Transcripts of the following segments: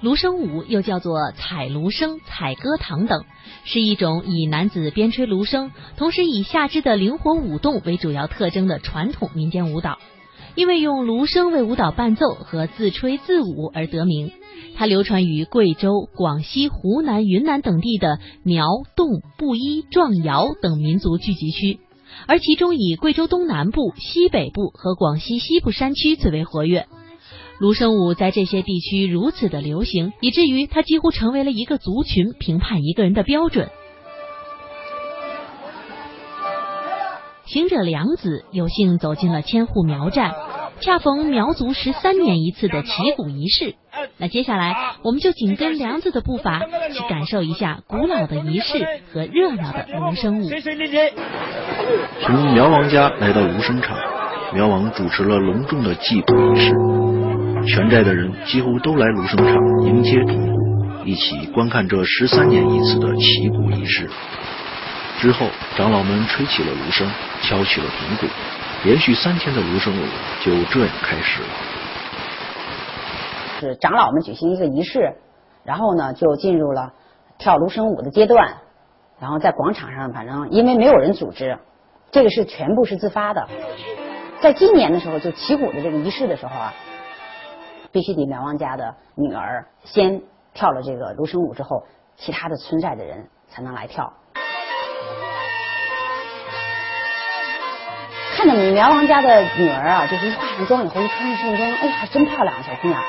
芦笙舞又叫做采芦笙、采歌堂等，是一种以男子边吹芦笙，同时以下肢的灵活舞动为主要特征的传统民间舞蹈。因为用芦笙为舞蹈伴奏和自吹自舞而得名。它流传于贵州、广西、湖南、云南等地的苗、侗、布依、壮瑶等民族聚集区，而其中以贵州东南部、西北部和广西西部山区最为活跃。芦笙舞在这些地区如此的流行，以至于它几乎成为了一个族群评判一个人的标准。行者梁子有幸走进了千户苗寨，恰逢苗族十三年一次的祈鼓仪式。那接下来，我们就紧跟梁子的步伐，去感受一下古老的仪式和热闹的芦笙舞。从苗王家来到芦笙场，苗王主持了隆重的祭鼓仪式。全寨的人几乎都来芦笙场迎接铜鼓，一起观看这十三年一次的祈鼓仪式。之后，长老们吹起了芦笙，敲起了铜鼓，连续三天的芦笙舞就这样开始了。是长老们举行一个仪式，然后呢，就进入了跳芦笙舞的阶段。然后在广场上，反正因为没有人组织，这个是全部是自发的。在今年的时候，就起鼓的这个仪式的时候啊。必须得苗王家的女儿先跳了这个芦笙舞之后，其他的村寨的人才能来跳。看着苗王家的女儿啊，就是一化上妆以后，一穿上盛装，哎呀，真漂亮，小姑娘。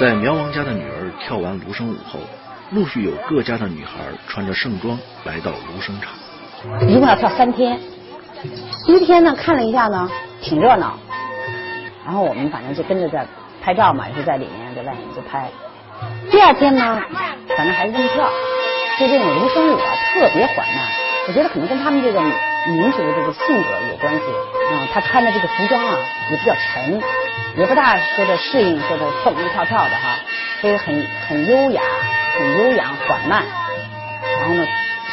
在苗王家的女儿跳完芦笙舞后，陆续有各家的女孩穿着盛装来到芦笙场。一共要跳三天，第一天呢，看了一下呢，挺热闹。然后我们反正就跟着在拍照嘛，也是在里面在外面就拍。第二天呢，反正还是这么跳，就这种芦笙舞啊，特别缓慢。我觉得可能跟他们这个民族的这个性格有关系。嗯，他穿的这个服装啊也比较沉，也不大说的适应说的蹦蹦跳跳的哈，所以很很优雅，很悠扬缓慢。然后呢，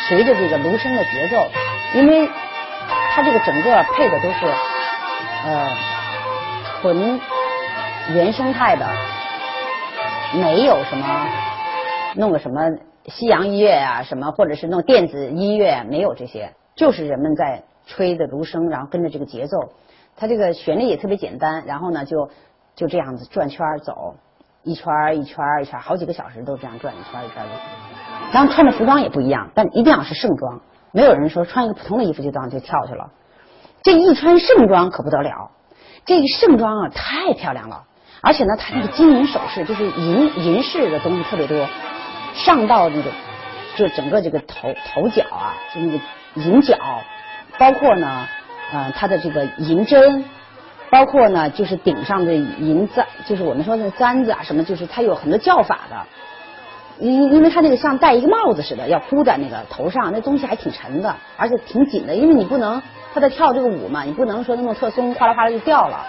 随着这个芦笙的节奏，因为它这个整个配的都是呃。纯原生态的，没有什么弄个什么西洋音乐啊，什么或者是弄电子音乐，没有这些，就是人们在吹的芦笙，然后跟着这个节奏，它这个旋律也特别简单，然后呢就就这样子转圈走，一圈一圈一圈，好几个小时都这样转一圈一圈的。然后穿的服装也不一样，但一定要是盛装，没有人说穿一个普通的衣服就当就跳去了，这一穿盛装可不得了。这个盛装啊，太漂亮了，而且呢，它那个金银首饰，就是银银饰的东西特别多，上到那个就整个这个头头角啊，就那个银角，包括呢，呃，它的这个银针，包括呢，就是顶上的银簪，就是我们说的簪子啊，什么，就是它有很多叫法的，因因为它那个像戴一个帽子似的，要箍在那个头上，那东西还挺沉的，而且挺紧的，因为你不能。他在跳这个舞嘛，你不能说那么特松，哗啦哗啦就掉了。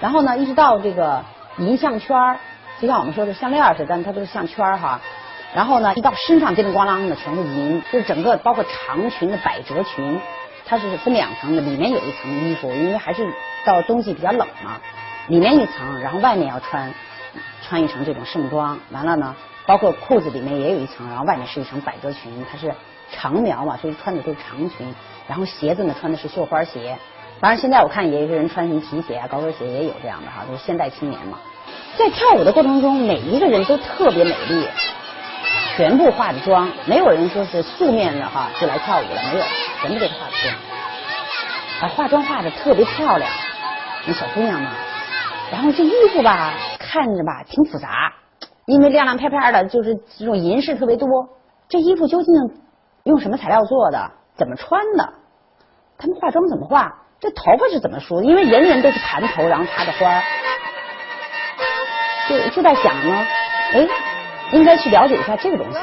然后呢，一直到这个银项圈儿，就像我们说的项链似的，但它都是项圈儿哈。然后呢，一到身上叮铃咣啷的全是银，就是整个包括长裙的百褶裙，它是分两层的，里面有一层衣服，因为还是到冬季比较冷嘛，里面一层，然后外面要穿穿一层这种盛装。完了呢，包括裤子里面也有一层，然后外面是一层百褶裙，它是长苗嘛，所以穿的都是长裙。然后鞋子呢，穿的是绣花鞋。反正现在我看也有些人穿什么皮鞋啊、高跟鞋也有这样的哈，就是现代青年嘛。在跳舞的过程中，每一个人都特别美丽，全部化着妆，没有人说是素面的哈就来跳舞了，没有，全部都是化妆。啊，化妆化的特别漂亮，那小姑娘嘛。然后这衣服吧，看着吧挺复杂，因为亮亮片片的，就是这种银饰特别多。这衣服究竟用什么材料做的？怎么穿的？他们化妆怎么化？这头发是怎么梳？因为人人都是盘头，然后插着花儿，就就在想呢，哎，应该去了解一下这个东西。